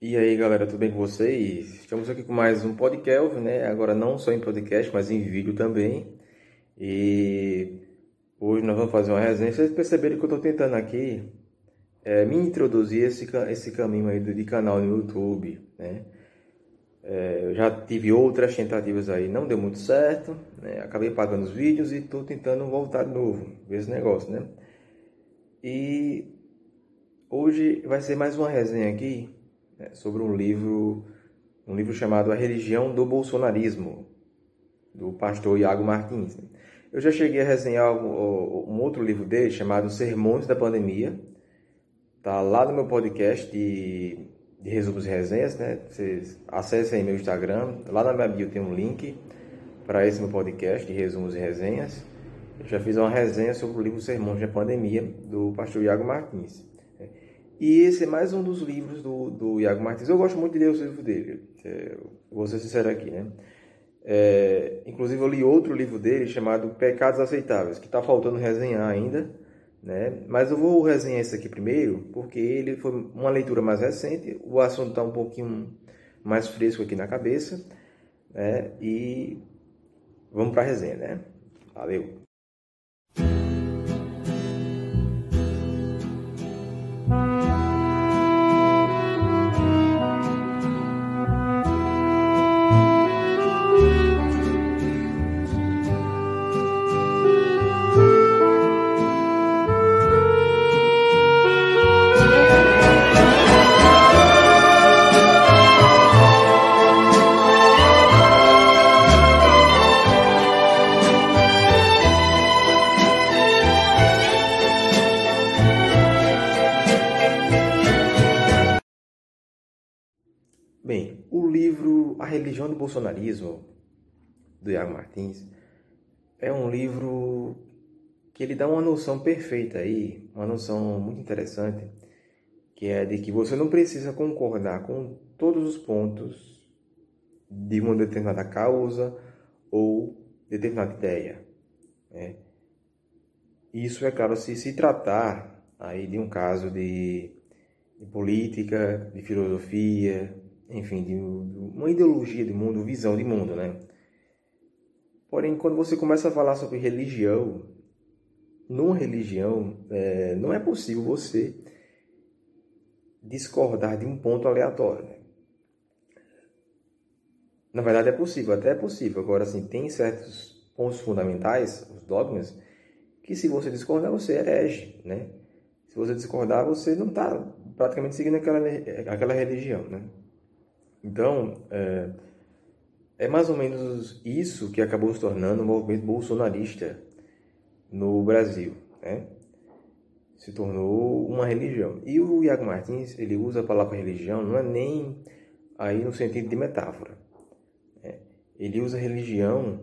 E aí galera, tudo bem com vocês? Estamos aqui com mais um podcast, né? Agora não só em podcast, mas em vídeo também. E hoje nós vamos fazer uma resenha. Vocês perceberam que eu estou tentando aqui é, me introduzir esse, esse caminho aí de canal no YouTube, né? É, eu já tive outras tentativas aí, não deu muito certo, né? Acabei pagando os vídeos e estou tentando voltar de novo, ver esse negócio, né? E hoje vai ser mais uma resenha aqui né, sobre um livro, um livro chamado A Religião do Bolsonarismo, do pastor Iago Martins. Eu já cheguei a resenhar um, outro livro dele chamado Sermões da Pandemia, tá lá no meu podcast de, de resumos e resenhas, né? Vocês acessem meu Instagram, lá na minha bio tem um link para esse meu podcast de resumos e resenhas. Eu já fiz uma resenha sobre o livro Sermões da Pandemia do pastor Iago Martins. E esse é mais um dos livros do, do Iago Martins. Eu gosto muito de ler os livros dele, é, vou ser sincero aqui, né? É, inclusive eu li outro livro dele chamado Pecados Aceitáveis, que está faltando resenhar ainda, né? Mas eu vou resenhar esse aqui primeiro, porque ele foi uma leitura mais recente, o assunto está um pouquinho mais fresco aqui na cabeça, né? E vamos para a resenha, né? Valeu! Bem, o livro A Religião do Bolsonarismo, do Iago Martins, é um livro que ele dá uma noção perfeita aí, uma noção muito interessante, que é de que você não precisa concordar com todos os pontos de uma determinada causa ou determinada ideia. Né? Isso é claro se se tratar aí de um caso de, de política, de filosofia, enfim, de, uma ideologia de mundo, visão de mundo, né? Porém, quando você começa a falar sobre religião, numa religião, é, não é possível você discordar de um ponto aleatório. Né? Na verdade, é possível, até é possível. Agora, assim, tem certos pontos fundamentais, os dogmas, que se você discordar, você herege, né? Se você discordar, você não está praticamente seguindo aquela, aquela religião, né? Então, é, é mais ou menos isso que acabou se tornando o movimento bolsonarista no Brasil, né? Se tornou uma religião. E o Iago Martins, ele usa a palavra religião, não é nem aí no sentido de metáfora. Né? Ele usa religião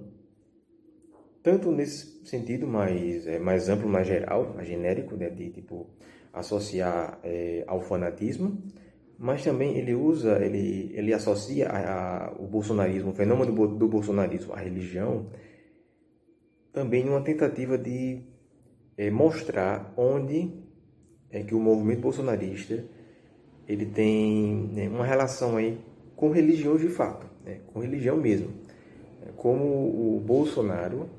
tanto nesse sentido mais, é, mais amplo, mais geral, mais genérico, né? de tipo associar é, ao fanatismo, mas também ele usa, ele, ele associa a, a, o bolsonarismo, o fenômeno do, do bolsonarismo à religião, também uma tentativa de é, mostrar onde é que o movimento bolsonarista ele tem né, uma relação aí com religião de fato, né, com religião mesmo. Como o Bolsonaro,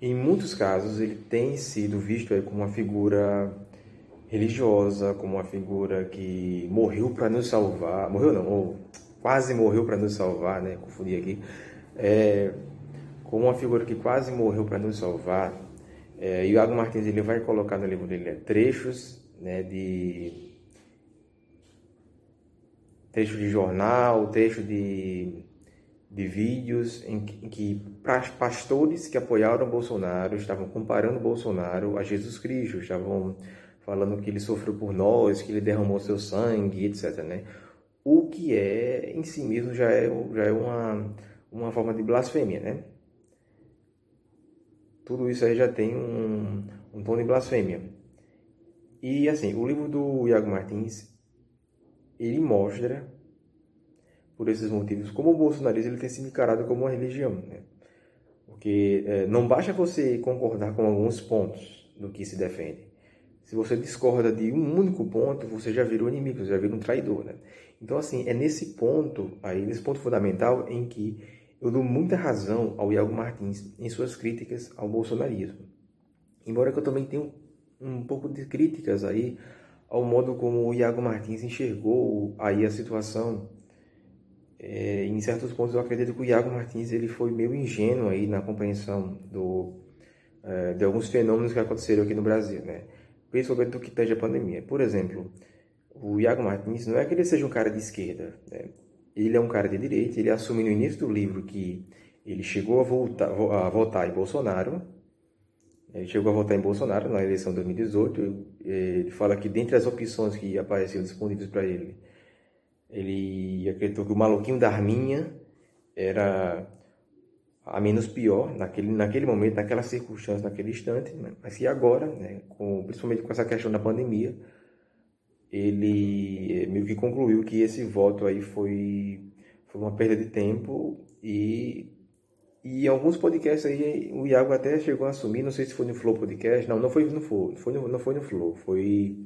em muitos casos, ele tem sido visto aí como uma figura religiosa, como uma figura que morreu para nos salvar, morreu não, ou quase morreu para nos salvar, né? Confundi aqui. É, como uma figura que quase morreu para nos salvar. É, e o Iago Martins ele vai colocar no livro dele né, trechos né, de trecho de jornal, trecho de, de vídeos em que, em que pastores que apoiaram Bolsonaro estavam comparando Bolsonaro a Jesus Cristo, estavam falando que ele sofreu por nós, que ele derramou seu sangue, etc. Né? O que é, em si mesmo, já é, já é uma, uma forma de blasfêmia. Né? Tudo isso aí já tem um, um tom de blasfêmia. E assim, o livro do Iago Martins, ele mostra, por esses motivos, como o bolsonarismo ele tem sido encarado como uma religião. Né? Porque é, não basta você concordar com alguns pontos do que se defende se você discorda de um único ponto, você já vira um inimigo, você já vira um traidor, né? Então, assim, é nesse ponto aí, nesse ponto fundamental em que eu dou muita razão ao Iago Martins em suas críticas ao bolsonarismo. Embora eu também tenha um pouco de críticas aí ao modo como o Iago Martins enxergou aí a situação. É, em certos pontos eu acredito que o Iago Martins ele foi meio ingênuo aí na compreensão do, é, de alguns fenômenos que aconteceram aqui no Brasil, né? Principalmente do que tange a pandemia. Por exemplo, o Iago Martins não é que ele seja um cara de esquerda, né? ele é um cara de direita, ele assume no início do livro que ele chegou a, voltar, a votar em Bolsonaro, ele chegou a votar em Bolsonaro na eleição de 2018. Ele fala que dentre as opções que apareciam disponíveis para ele, ele acreditou que o maluquinho da Arminha era a menos pior naquele, naquele momento, naquela circunstância, naquele instante, né? mas que agora, né, com, principalmente com essa questão da pandemia, ele meio que concluiu que esse voto aí foi, foi uma perda de tempo e e em alguns podcasts aí o Iago até chegou a assumir, não sei se foi no Flow Podcast, não, não foi no Flow, foi no, não foi no Flow, foi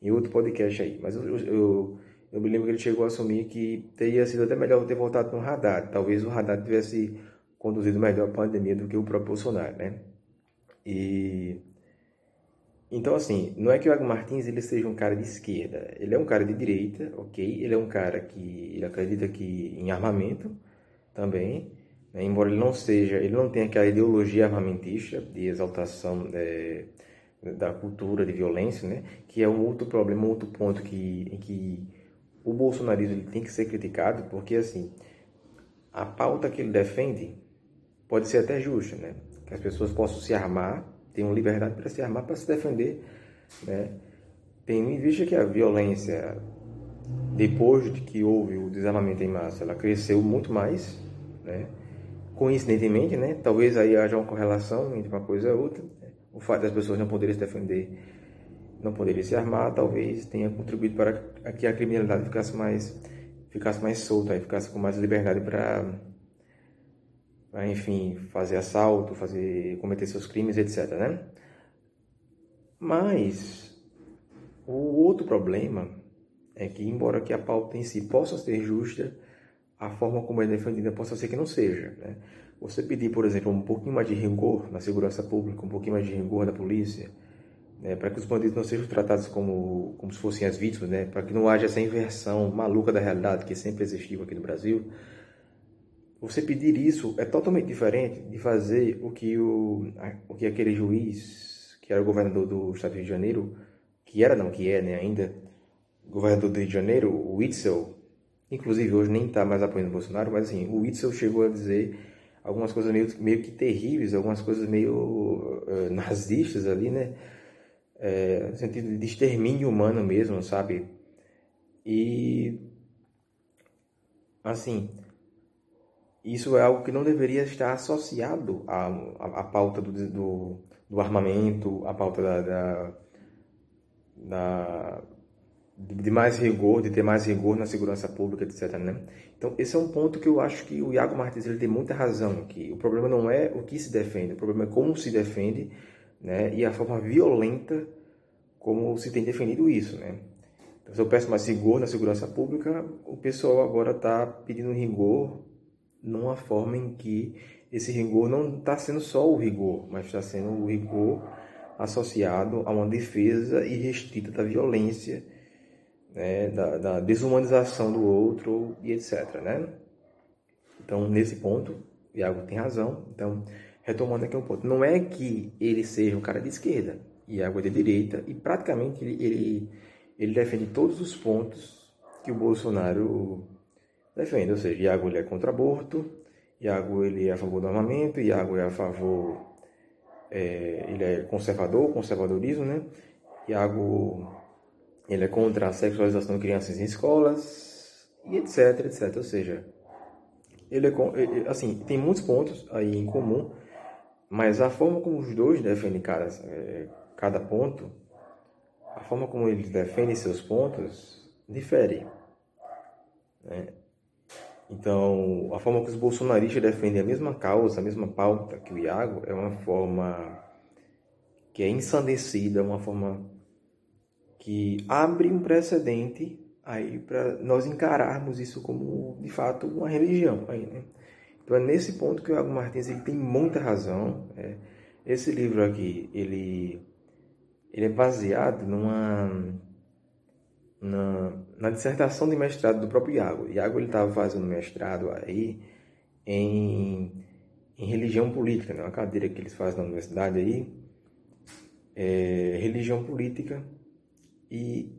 em outro podcast aí, mas eu, eu, eu me lembro que ele chegou a assumir que teria sido até melhor ter voltado no Haddad, talvez o Haddad tivesse conduzido melhor a pandemia do que o próprio Bolsonaro, né? E então assim, não é que o Iago Martins ele seja um cara de esquerda, ele é um cara de direita, ok? Ele é um cara que ele acredita que em armamento também, né? embora ele não seja, ele não tenha aquela ideologia armamentista de exaltação é, da cultura de violência, né? que é um outro problema, um outro ponto que, em que o bolsonarismo ele tem que ser criticado, porque assim, a pauta que ele defende pode ser até justa, né? que as pessoas possam se armar, tenham liberdade para se armar, para se defender, né? tendo em vista que a violência, depois de que houve o desarmamento em massa, ela cresceu muito mais, né? coincidentemente, né, talvez aí haja uma correlação entre uma coisa e outra. Né? O fato das pessoas não poderem se defender, não poderem se armar, talvez tenha contribuído para que a criminalidade ficasse mais, ficasse mais solta, ficasse com mais liberdade para, enfim, fazer assalto, fazer, cometer seus crimes, etc. Né? Mas o outro problema é que, embora que a pauta em si possa ser justa, a forma como é defendida possa ser que não seja. Né? Você pedir, por exemplo, um pouquinho mais de rigor na segurança pública, um pouquinho mais de rigor na polícia, né? para que os bandidos não sejam tratados como, como se fossem as vítimas, né? para que não haja essa inversão maluca da realidade que sempre existiu aqui no Brasil. Você pedir isso é totalmente diferente de fazer o que, o, o que aquele juiz, que era o governador do estado do Rio de Janeiro, que era, não, que é né, ainda, governador do Rio de Janeiro, o Witzel, inclusive hoje nem está mais apoiando o Bolsonaro, mas assim, o Witzel chegou a dizer algumas coisas meio, meio que terríveis, algumas coisas meio uh, nazistas ali, né? É, no sentido de extermínio humano mesmo, sabe? E, assim, isso é algo que não deveria estar associado à, à, à pauta do, do, do, armamento, à pauta da, da, da de mais rigor, de ter mais rigor na segurança pública, etc. Né? Então, esse é um ponto que eu acho que o Iago Martins ele tem muita razão, que o problema não é o que se defende, o problema é como se defende né? e a forma violenta como se tem defendido isso. Né? Então, se eu peço mais rigor na segurança pública, o pessoal agora está pedindo rigor numa forma em que esse rigor não está sendo só o rigor, mas está sendo o rigor associado a uma defesa irrestrita da violência né, da, da, desumanização do outro e etc. Né? Então, nesse ponto, Iago tem razão. Então, retomando aqui um ponto, não é que ele seja um cara de esquerda, Iago é de direita, e praticamente ele, ele, ele defende todos os pontos que o Bolsonaro defende, ou seja, Iago ele é contra aborto, Iago ele é a favor do armamento, Iago é a favor, é, ele é conservador, conservadorismo, né? Iago ele é contra a sexualização de crianças em escolas e etc, etc. Ou seja, ele é assim tem muitos pontos aí em comum, mas a forma como os dois defendem cada, é, cada ponto, a forma como eles defendem seus pontos difere. Né? Então, a forma que os bolsonaristas defendem a mesma causa, a mesma pauta que o Iago, é uma forma que é ensandecida, uma forma que abre um precedente aí para nós encararmos isso como de fato uma religião aí, né? Então é nesse ponto que o Iago Martins ele tem muita razão. É. Esse livro aqui ele ele é baseado numa na, na dissertação de mestrado do próprio Iago. Iago ele estava fazendo mestrado aí em, em religião política, né? uma cadeira que eles fazem na universidade aí, é, religião política e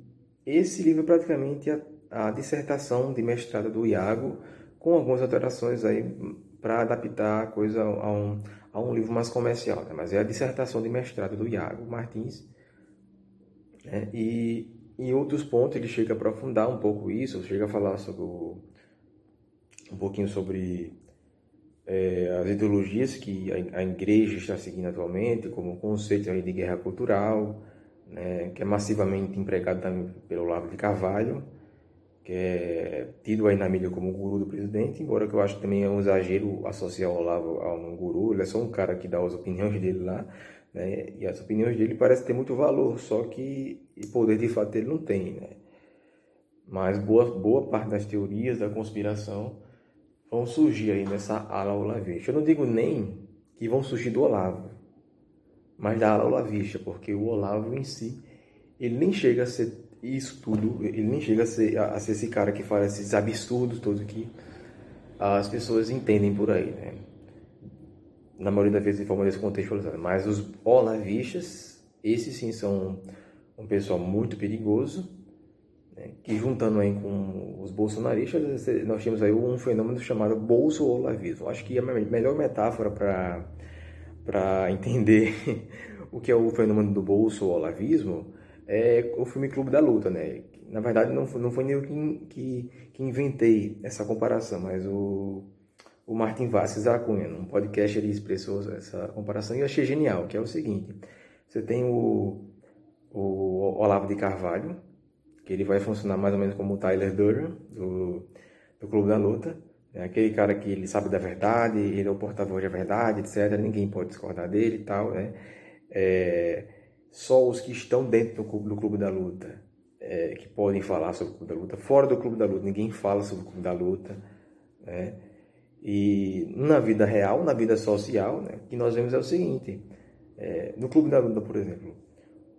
esse livro é praticamente a, a dissertação de mestrado do Iago, com algumas alterações aí para adaptar a coisa a um, a um livro mais comercial. Né? Mas é a dissertação de mestrado do Iago Martins. Né? E em outros pontos ele chega a aprofundar um pouco isso, chega a falar sobre o, um pouquinho sobre é, as ideologias que a, a, igreja está seguindo atualmente, como o conceito de guerra cultural, né, que é massivamente empregado também pelo Olavo de Carvalho, que é tido aí na mídia como o guru do presidente, embora que eu acho que também é um exagero associar o Olavo a um guru, ele é só um cara que dá as opiniões dele lá, né, e as opiniões dele parecem ter muito valor, só que o poder de fato ele não tem, né. Mas boa, boa parte das teorias da conspiração vão surgir aí nessa ala olavista. Eu não digo nem que vão surgir do Olavo, mas da ala olavista, porque o Olavo em si, ele nem chega a ser isso tudo, ele nem chega a ser, a ser esse cara que faz esses absurdos todos que as pessoas entendem por aí, né? Na maioria das vezes de forma descontextualizada. Mas os olavistas, esses sim são um pessoal muito perigoso, né? que juntando aí com os bolsonaristas, nós temos aí um fenômeno chamado bolso-olavismo. Acho que a melhor metáfora para entender o que é o fenômeno do bolso olavismo é o filme Clube da Luta, né? Na verdade, não não foi eu que, que, que inventei essa comparação, mas o, o Martin Vasquez da Cunha, num podcast, ele expressou essa comparação e eu achei genial, que é o seguinte, você tem o, o Olavo de Carvalho, que ele vai funcionar mais ou menos como o Tyler Durden, do, do Clube da Luta, é aquele cara que ele sabe da verdade, ele é o porta-voz da verdade, etc. Ninguém pode discordar dele e tal, né? É, só os que estão dentro do clube, do clube da luta é, que podem falar sobre o clube da luta. Fora do clube da luta, ninguém fala sobre o clube da luta, né? E na vida real, na vida social, né, o que nós vemos é o seguinte: é, no clube da luta, por exemplo,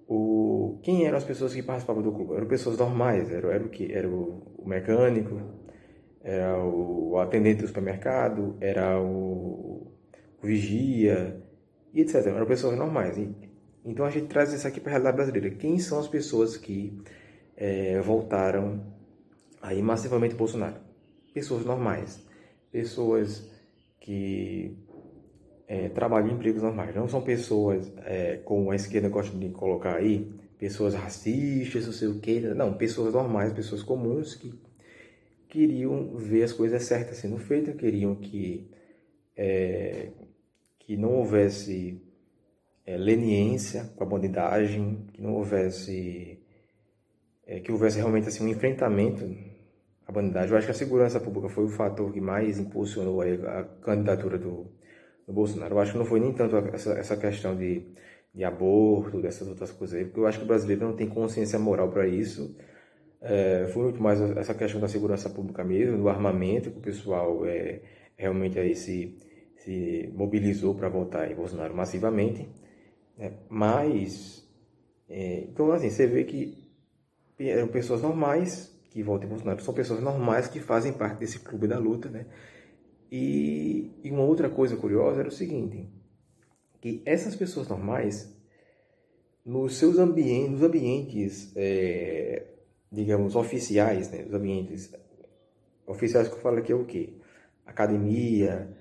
o, quem eram as pessoas que participavam do clube? Eram pessoas normais, era, era o que? Era o, o mecânico, era o atendente do supermercado, era o, o vigia, e etc. Eram pessoas normais. Então a gente traz isso aqui para a realidade brasileira. Quem são as pessoas que é, voltaram aí massivamente Bolsonaro? Pessoas normais, pessoas que é, trabalham em empregos normais. Não são pessoas, é, como a esquerda gosta de colocar aí, pessoas racistas, não sei o que. Não, pessoas normais, pessoas comuns que queriam ver as coisas certas sendo feitas, queriam que, é, que não houvesse é, leniência com a bandidagem, que não houvesse é, que houvesse realmente assim um enfrentamento à bandidagem. Eu acho que a segurança pública foi o fator que mais impulsionou a, a candidatura do, do, Bolsonaro. Eu acho que não foi nem tanto essa, essa questão de, de aborto, dessas outras coisas aí, porque eu acho que o brasileiro não tem consciência moral para isso é, foi muito mais essa questão da segurança pública mesmo, do armamento, que o pessoal é, realmente aí se, se mobilizou para votar em Bolsonaro massivamente. Né? Mas, é, então assim, você vê que eram pessoas normais que votam em Bolsonaro, são pessoas normais que fazem parte desse clube da luta, né? E, e uma outra coisa curiosa era o seguinte, que essas pessoas normais, nos seus ambientes, nos ambientes é, digamos, oficiais, né, os ambientes oficiais que eu falo aqui é o quê? Academia,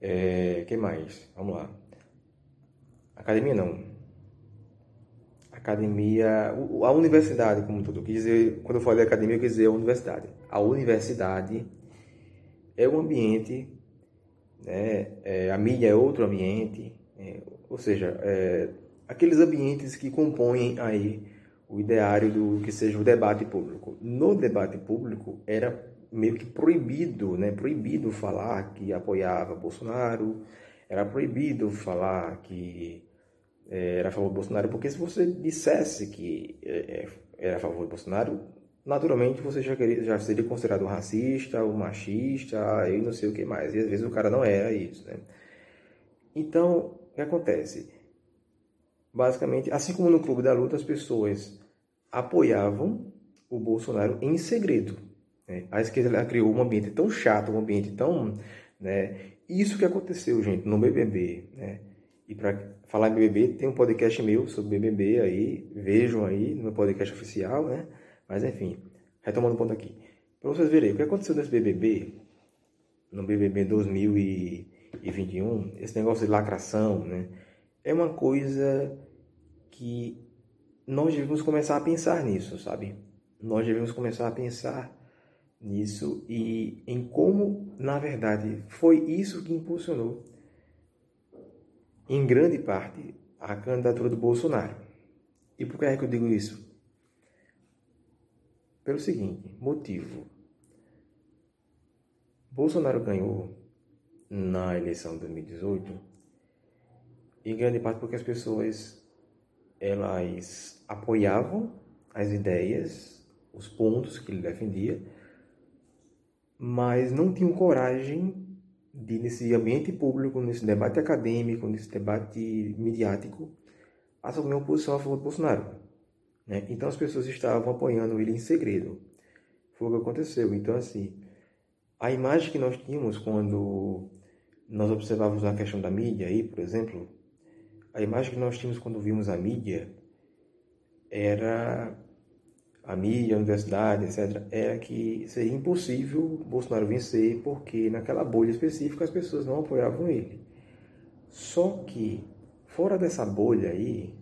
é, que mais? Vamos lá. Academia não. Academia, a universidade como tudo. Quer dizer, quando eu falei academia, eu quis dizer a universidade. A universidade é um ambiente, né? É, a mídia é outro ambiente, é, ou seja, é, aqueles ambientes que compõem aí o ideário do que seja o debate público. No debate público era meio que proibido, né? Proibido falar que apoiava Bolsonaro, era proibido falar que era a favor do Bolsonaro, porque se você dissesse que é, era a favor do Bolsonaro, naturalmente você já, queria, já seria considerado racista, um machista, e não sei o que mais. E às vezes o cara não era isso, né? Então, o que acontece? Basicamente, assim como no Clube da Luta, as pessoas apoiavam o Bolsonaro em segredo. Né? A esquerda criou um ambiente tão chato, um ambiente tão... Né? Isso que aconteceu, gente, no BBB, né? E para falar em BBB, tem um podcast meu sobre BBB aí, vejam aí no meu podcast oficial, né? Mas enfim, retomando o ponto aqui. Para vocês verem, o que aconteceu nesse BBB, no BBB 2021, esse negócio de lacração, né? É uma coisa que nós devemos começar a pensar nisso, sabe? Nós devemos começar a pensar nisso e em como, na verdade, foi isso que impulsionou, em grande parte, a candidatura do Bolsonaro. E por que é que eu digo isso? Pelo seguinte, motivo. Bolsonaro ganhou na eleição de 2018 em grande parte porque as pessoas elas apoiavam as ideias, os pontos que ele defendia, mas não tinham coragem de, nesse ambiente público, nesse debate acadêmico, nesse debate midiático, assumir uma posição a favor do Bolsonaro. Né? Então as pessoas estavam apoiando ele em segredo. Foi o que aconteceu. Então, assim, a imagem que nós tínhamos quando nós observávamos a questão da mídia aí, por exemplo, a imagem que nós tínhamos quando vimos a mídia era a mídia, a universidade, etc., era que seria impossível Bolsonaro vencer porque naquela bolha específica as pessoas não apoiavam ele. Só que fora dessa bolha aí,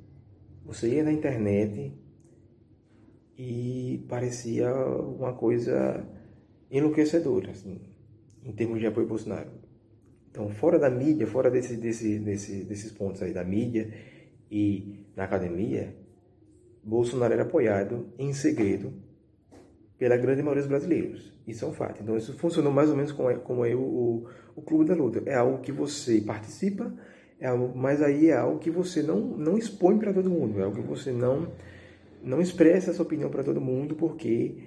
você ia na internet e parecia uma coisa enlouquecedora, assim, em termos de apoio ao Bolsonaro. Então, fora da mídia, fora desse, desse, desse, desses pontos aí da mídia e na academia, Bolsonaro era apoiado em segredo pela grande maioria dos brasileiros. Isso é um fato. Então, isso funcionou mais ou menos como é, como é o, o Clube da Luta. É algo que você participa, é algo, mas aí é algo que você não, não expõe para todo mundo, é algo que você não não expressa essa opinião para todo mundo porque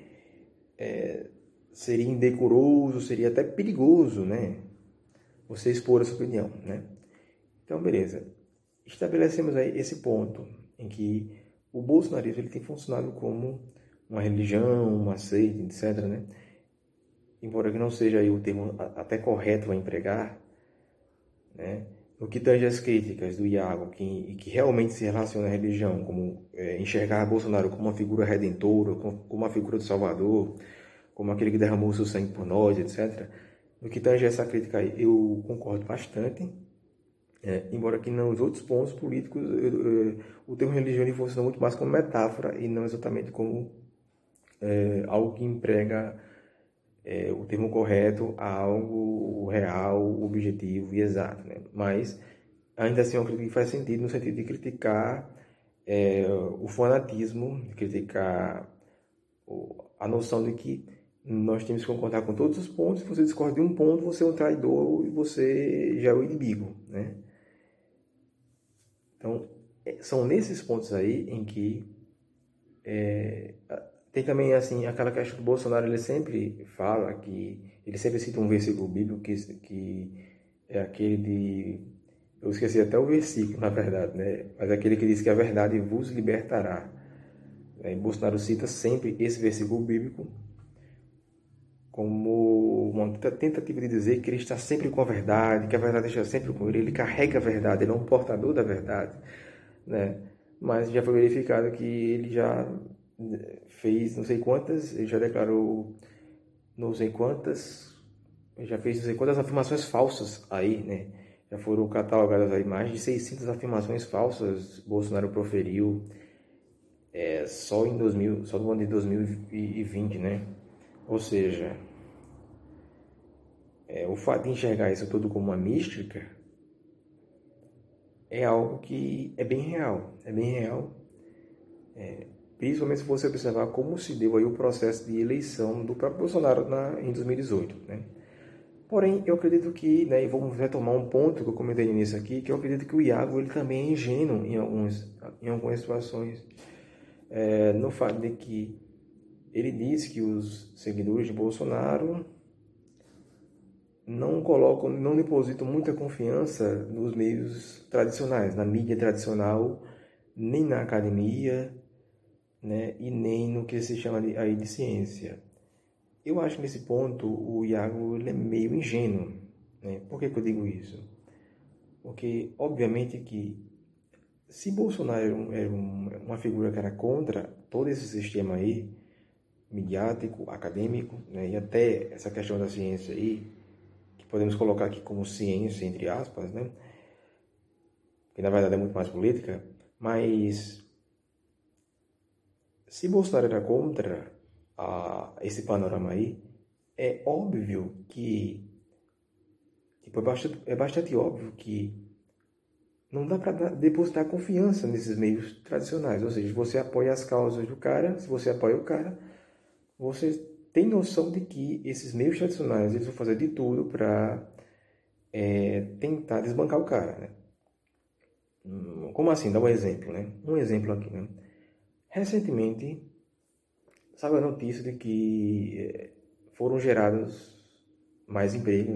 é, seria indecoroso, seria até perigoso, né? Você expor essa opinião, né? Então, beleza. Estabelecemos aí esse ponto em que o bolsonarismo ele tem funcionado como uma religião, uma seita, etc, né? Embora que não seja aí o termo até correto a empregar, né? no que tange as críticas do Iago, que, que realmente se relaciona à religião, como é, enxergar Bolsonaro como uma figura redentora, como, como uma figura do Salvador, como aquele que derramou seu sangue por nós, etc. No que tange essa crítica, eu concordo bastante, é, embora que nos outros pontos políticos eu, eu, o termo religião ele funciona muito mais como metáfora e não exatamente como é, algo que emprega é, o termo correto a algo real, objetivo e exato. Né? Mas, ainda assim, uma crítica que faz sentido no sentido de criticar é, o fanatismo, criticar a noção de que nós temos que concordar com todos os pontos. Se você discorda de um ponto, você é um traidor e você já é o inimigo. Né? Então, é, são nesses pontos aí em que é, tem também, assim, aquela questão do Bolsonaro, ele sempre fala que, ele sempre cita um versículo bíblico que, que é aquele de, eu esqueci até o versículo, na verdade, né? Mas é aquele que diz que a verdade vos libertará. É, Bolsonaro cita sempre esse versículo bíblico como uma tentativa de dizer que ele está sempre com a verdade, que a verdade está sempre com ele, ele carrega a verdade, ele é um portador da verdade, né? Mas já foi verificado que ele já fez não sei quantas, ele já declarou não sei quantas, já fez não sei quantas afirmações falsas aí, né? Já foram catalogadas aí mais de 600 afirmações falsas Bolsonaro proferiu é, só em 2000, só no ano de 2020, né? Ou seja, é, o fato de enxergar isso tudo como uma mística é algo que é bem real, é bem real. É, principalmente se você observar como se deu aí o processo de eleição do próprio Bolsonaro na, em 2018, né? Porém, eu acredito que, né, e vamos retomar um ponto que eu comentei no início aqui, que eu acredito que o Iago ele também é ingênuo em, alguns, em algumas situações. é, no fato de que ele diz que os seguidores de Bolsonaro não colocam, não depositam muita confiança nos meios tradicionais, na mídia tradicional, nem na academia, né, e nem no que se chama de, aí de ciência. Eu acho que nesse ponto o Iago é meio ingênuo. Né? Por que, que eu digo isso? Porque, obviamente, que se Bolsonaro era, um, um, uma figura que era contra todo esse sistema aí, midiático, acadêmico, né? e até essa questão da ciência aí, que podemos colocar aqui como ciência, entre aspas, né? que na verdade é muito mais política, mas se Bolsonaro era contra a, esse panorama aí, é óbvio que tipo, é, bastante, é bastante óbvio que não dá para depositar confiança nesses meios tradicionais. Ou seja, você apoia as causas do cara, se você apoia o cara, você tem noção de que esses meios tradicionais eles vão fazer de tudo para é, tentar desbancar o cara. Né? Como assim? Dá um exemplo. Né? Um exemplo aqui. Né? Recentemente, sabe a notícia de que é, foram gerados mais empregos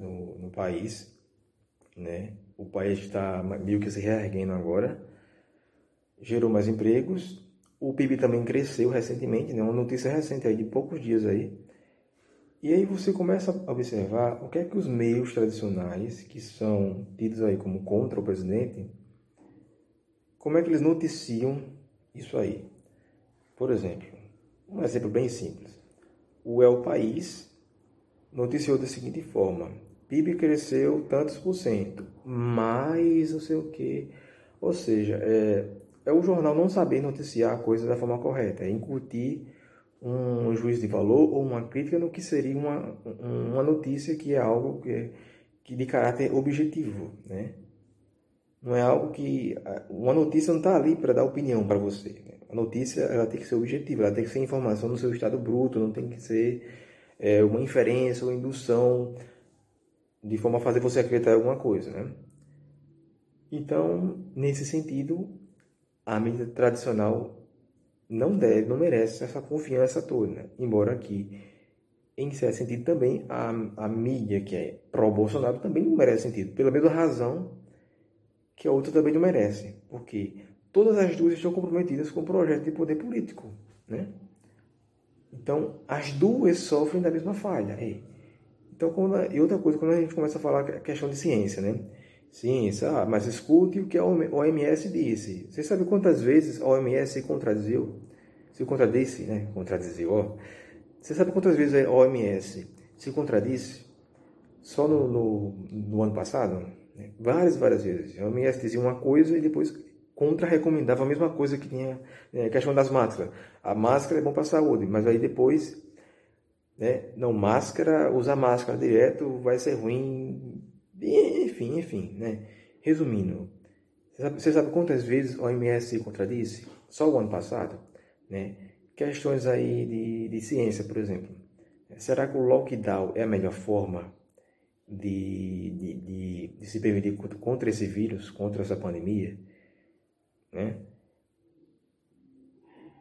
no, no país, né? O país está meio que se reerguendo agora, gerou mais empregos, o PIB também cresceu recentemente, né? Uma notícia recente aí de poucos dias aí. E aí você começa a observar o que é que os meios tradicionais, que são tidos aí como contra o presidente, como é que eles noticiam isso aí. Por exemplo, um exemplo bem simples. O El País noticiou da seguinte forma: PIB cresceu tantos por cento, mais não sei o que. Ou seja, é, é o jornal não saber noticiar a coisa da forma correta, é incutir um juízo de valor ou uma crítica no que seria uma, uma notícia que é algo que, é, que de caráter objetivo, né? Não é algo que uma notícia não está ali para dar opinião para você. Né? A notícia ela tem que ser objetiva, ela tem que ser informação no seu estado bruto, não tem que ser é, uma inferência ou indução de forma a fazer você acreditar em alguma coisa, né? Então, nesse sentido, a mídia tradicional não deve, não merece essa confiança toda, né? embora aqui, em certo sentido, também a, a mídia que é pró-Bolsonaro também não merece sentido, pela mesma razão que a outra também não merece, porque todas as duas estão comprometidas com o projeto de poder político, né? Então, as duas sofrem da mesma falha. Então, quando, e outra coisa, quando a gente começa a falar a questão de ciência, né? Ciência, ah, mas escute o que a OMS disse. Você sabe quantas vezes a OMS se contradiziu? Se contradisse, né? Contradiziu, ó. Você sabe quantas vezes a OMS se contradisse? Só no, no, no ano passado? Né? Várias, várias vezes. A OMS dizia uma coisa e depois contra-recomendava a mesma coisa que tinha é, questão das máscaras. A máscara é bom para a saúde, mas aí depois, né, não, máscara, usar máscara direto vai ser ruim, enfim, enfim, né. Resumindo, você sabe, quantas vezes a OMS se contradisse? Só o ano passado, né. Questões aí de, de ciência, por exemplo. Será que o lockdown é a melhor forma de, de, de, de se prevenir contra esse vírus, contra essa pandemia? Né?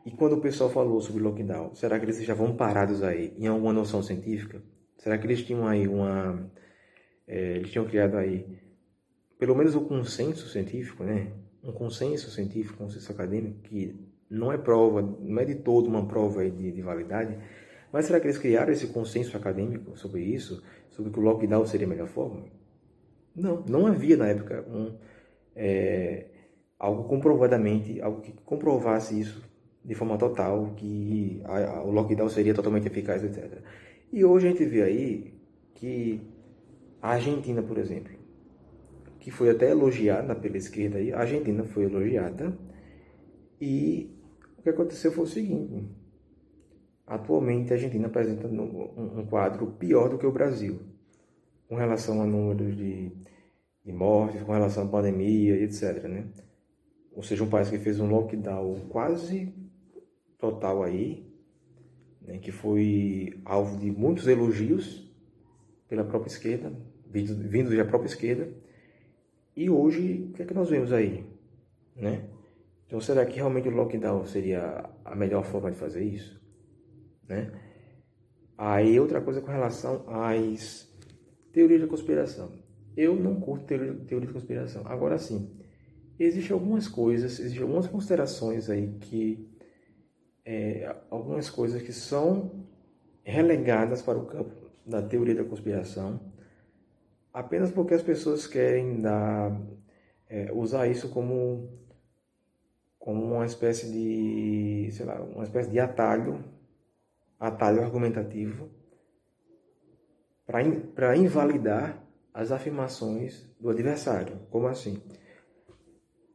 E quando o pessoal falou sobre lockdown, será que eles já vão parados aí em alguma noção científica? Será que eles tinham aí uma. É, eles tinham criado aí pelo menos um consenso científico, né? Um consenso científico, um consenso acadêmico, que não é prova, não é de todo uma prova de, de validade, mas será que eles criaram esse consenso acadêmico sobre isso, sobre que o lockdown seria a melhor forma? Não, não havia na época um. É, algo comprovadamente, algo que comprovasse isso de forma total, que a, a, o lockdown seria totalmente eficaz, etc. E hoje a gente vê aí que a Argentina, por exemplo, que foi até elogiada pela esquerda, aí, a Argentina foi elogiada e o que aconteceu foi o seguinte, atualmente a Argentina apresenta um, quadro pior do que o Brasil, com relação a números de, de mortes, com relação à pandemia, etc., né? ou seja, um país que fez um lockdown quase total aí, né, que foi alvo de muitos elogios pela própria esquerda, vindos da própria esquerda. E hoje, o que é que nós vemos aí? Né? Então, será que realmente o lockdown seria a melhor forma de fazer isso? Né? Aí, outra coisa com relação às teorias da conspiração. Eu não curto teoria, teoria de conspiração. Agora sim, existem algumas coisas, existem algumas considerações aí que. É, algumas coisas que são relegadas para o campo da teoria da conspiração apenas porque as pessoas querem dar, é, usar isso como como uma espécie de, sei lá, uma espécie de atalho, atalho argumentativo para invalidar as afirmações do adversário. Como assim?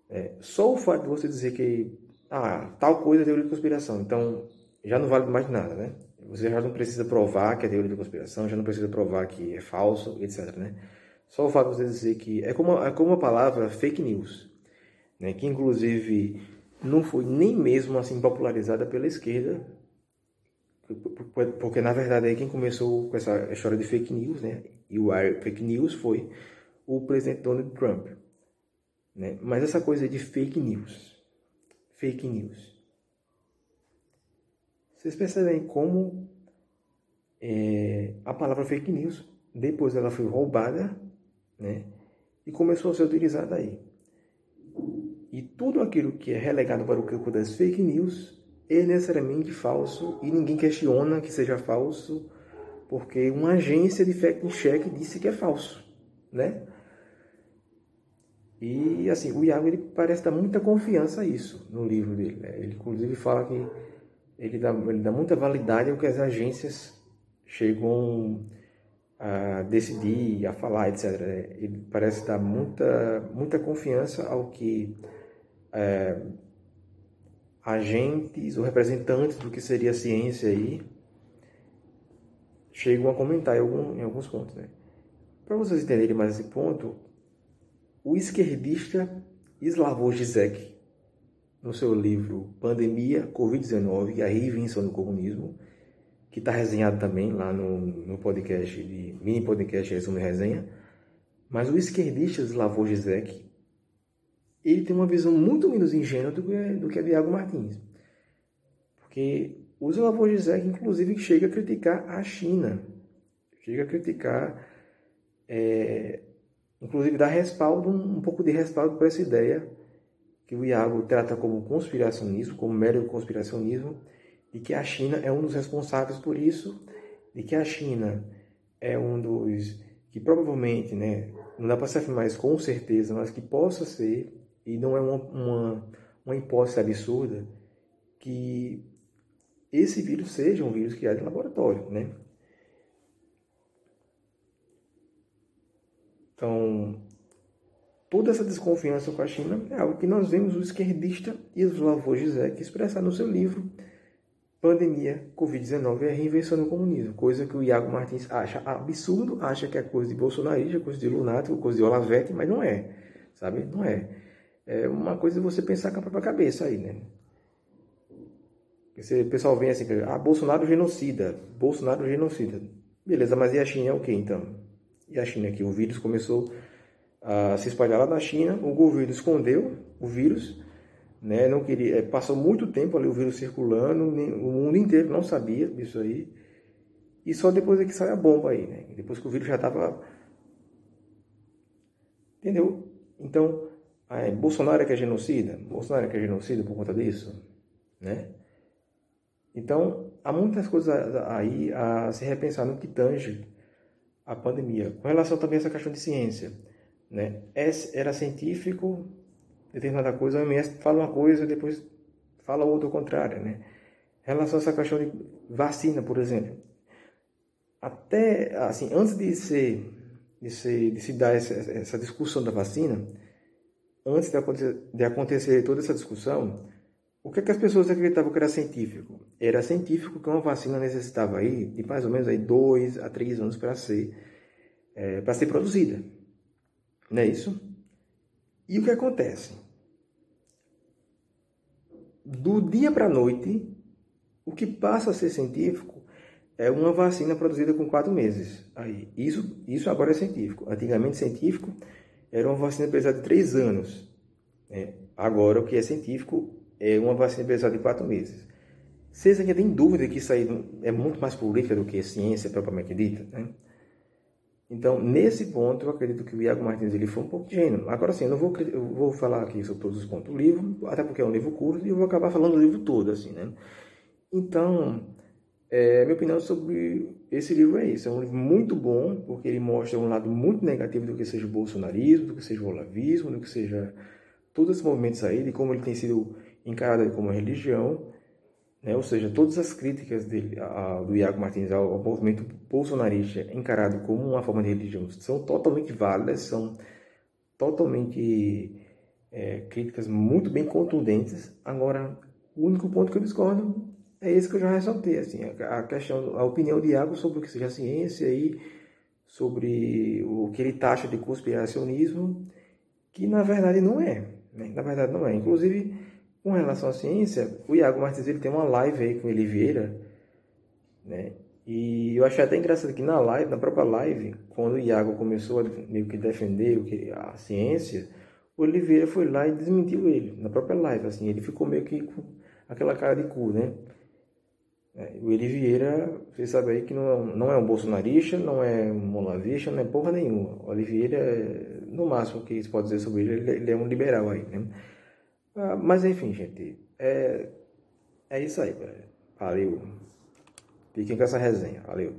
É, só o fato de você dizer que ah, tal coisa é teoria de conspiração, então já não vale mais nada, né? Você já não precisa provar que é teoria de conspiração, já não precisa provar que é falso, etc, né? Só o fato de você dizer que é como, é como a palavra fake news, né? Que inclusive não foi nem mesmo assim popularizada pela esquerda, porque na verdade aí quem começou com essa história de fake news, né? E o fake news foi o presidente Donald Trump, né? Mas essa coisa de fake news, fake news, vocês percebem como é, a palavra fake news depois ela foi roubada, né? E começou a ser utilizada aí. E tudo aquilo que é relegado para o campo das fake news é necessariamente falso e ninguém questiona que seja falso porque uma agência de fact-check disse que é falso, né? E assim, o Iago ele parece dar muita confiança a isso no livro dele. Né? Ele inclusive fala que ele dá, ele dá muita validade ao que as agências chegam a decidir, a falar, etc. Ele parece dar muita, muita confiança ao que é, agentes ou representantes do que seria a ciência aí chegam a comentar em, algum, em alguns pontos. Né? Para vocês entenderem mais esse ponto, o esquerdista Slavoj Zizek, no seu livro Pandemia Covid-19 e a Reinvenção do Comunismo, que está resenhado também lá no, no podcast, de, mini podcast Resumo e Resenha, mas o esquerdista Slavoj Zizek, ele tem uma visão muito menos ingênua do que, do que a de Iago Martins. Porque o Slavoj Zizek, inclusive, chega a criticar a China. Chega a criticar, é, inclusive dá respaldo, um, um pouco de respaldo para essa ideia que o Iago trata como conspiracionismo, como mero conspiracionismo, de que a China é um dos responsáveis por isso, de que a China é um dos que provavelmente, né, não dá para se afirmar isso com certeza, mas que possa ser e não é uma, uma, uma hipótese absurda que esse vírus seja um vírus criado em laboratório, né? Então, toda essa desconfiança com a China é algo que nós vemos o esquerdista Slavoj Zizek expressar no seu livro Pandemia Covid-19 é a reinvenção do comunismo, coisa que o Iago Martins acha absurdo, acha que é coisa de bolsonarista, coisa de lunático, coisa de Olavete, mas não é, sabe? Não é é uma coisa você pensar com a própria cabeça aí, né? Esse pessoal vem assim, ah, Bolsonaro genocida, Bolsonaro genocida. Beleza, mas e a China é o que então? E a China que o vírus começou a se espalhar lá na China, o governo escondeu o vírus, né? Não queria, é, passou muito tempo ali o vírus circulando, o mundo inteiro não sabia disso aí. E só depois é que sai a bomba aí, né? Depois que o vírus já estava Entendeu? Então, ah, é, Bolsonaro é que é genocida? Bolsonaro é que é genocida por conta disso? Né? Então, há muitas coisas aí a se repensar no que tange a pandemia. Com relação também a essa questão de ciência, né? Era científico, determinada coisa, a OMS fala uma coisa, depois fala outra ao contrário, né? Em relação a essa questão de vacina, por exemplo, até, assim, antes de ser, de, ser, de se dar essa, essa discussão da vacina, antes de acontecer, de acontecer toda essa discussão, o que, é que as pessoas acreditavam que era científico? Era científico que uma vacina necessitava aí de mais ou menos aí dois a três anos para ser, é, para ser produzida. Não é isso? E o que acontece? Do dia para a noite, o que passa a ser científico é uma vacina produzida com quatro meses. Aí, isso, isso agora é científico. Antigamente, científico era uma vacina precisava de três anos. Né? Agora, o que é científico é uma vacina precisar de quatro meses. Vocês ainda têm dúvida que isso aí é muito mais política do que ciência propriamente dita, né? Então, nesse ponto, eu acredito que o Iago Martins ele foi um pouco gênio. Agora sim, eu não vou, eu vou falar aqui sobre todos os pontos do livro, até porque é um livro curto, e eu vou acabar falando do livro todo, assim, né? Então, é, minha opinião sobre esse livro é isso. É um livro muito bom, porque ele mostra um lado muito negativo do que seja o bolsonarismo, do que seja o olavismo, do que seja todos esses movimentos aí, de como ele tem sido encarado como religião, né? ou seja, todas as críticas dele, a, do Iago Martins ao, ao movimento bolsonarista encarado como uma forma de religião são totalmente válidas, são totalmente é, críticas muito bem contundentes. Agora, o único ponto que eu discordo é esse que eu já ressaltei, assim, a questão, a opinião de Iago sobre o que seja ciência e sobre o que ele taxa de conspiracionismo, que na verdade não é, né? na verdade não é. Inclusive, com relação à ciência, o Iago Martins ele tem uma live aí com o Oliveira, né? E eu achei até engraçado que na live, na própria live, quando o Iago começou a meio que defender a ciência, o Oliveira foi lá e desmentiu ele na própria live, assim, ele ficou meio que com aquela cara de cu, né? É, o Eli Vieira, você sabe aí que não, não é um bolsonarista, não é um molavista, não é porra nenhuma. O Oliveira, no máximo que se pode dizer sobre ele, ele é um liberal aí, né? Ah, mas enfim, gente, é, é isso aí, velho. Valeu. Fiquem com essa resenha. Valeu.